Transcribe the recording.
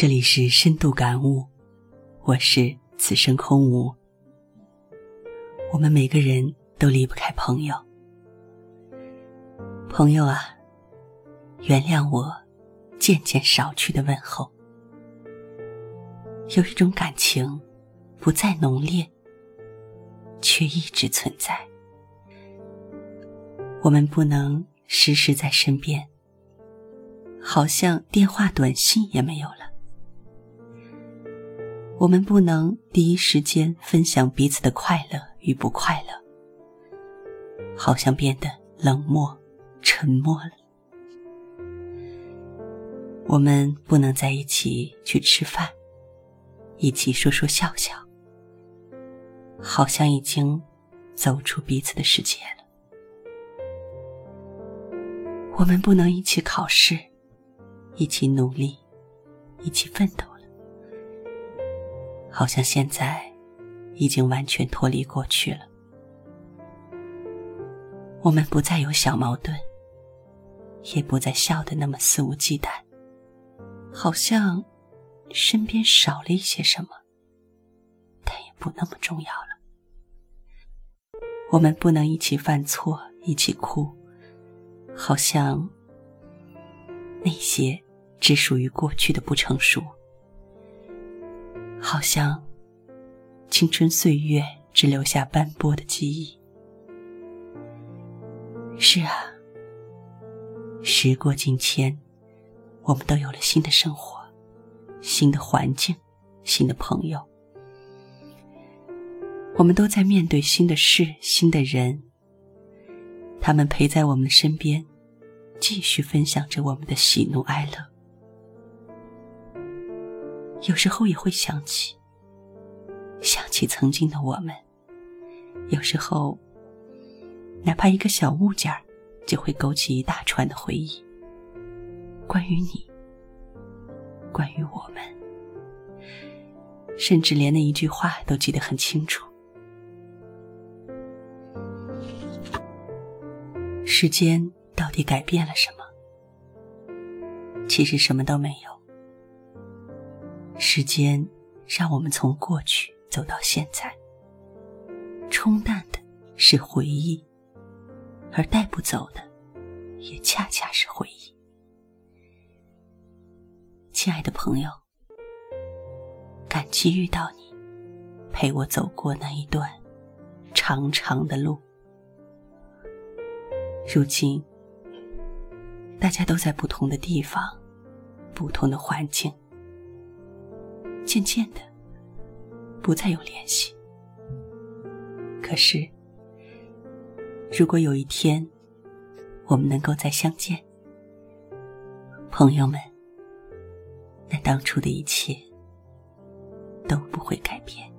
这里是深度感悟，我是此生空无。我们每个人都离不开朋友，朋友啊，原谅我渐渐少去的问候。有一种感情，不再浓烈，却一直存在。我们不能时时在身边，好像电话、短信也没有了。我们不能第一时间分享彼此的快乐与不快乐，好像变得冷漠、沉默了。我们不能在一起去吃饭，一起说说笑笑，好像已经走出彼此的世界了。我们不能一起考试，一起努力，一起奋斗。好像现在已经完全脱离过去了。我们不再有小矛盾，也不再笑得那么肆无忌惮，好像身边少了一些什么，但也不那么重要了。我们不能一起犯错，一起哭，好像那些只属于过去的不成熟。好像青春岁月只留下斑驳的记忆。是啊，时过境迁，我们都有了新的生活、新的环境、新的朋友。我们都在面对新的事、新的人，他们陪在我们身边，继续分享着我们的喜怒哀乐。有时候也会想起，想起曾经的我们。有时候，哪怕一个小物件儿，就会勾起一大串的回忆。关于你，关于我们，甚至连那一句话都记得很清楚。时间到底改变了什么？其实什么都没有。时间让我们从过去走到现在，冲淡的是回忆，而带不走的也恰恰是回忆。亲爱的朋友，感激遇到你，陪我走过那一段长长的路。如今，大家都在不同的地方，不同的环境。渐渐的，不再有联系。可是，如果有一天我们能够再相见，朋友们，那当初的一切都不会改变。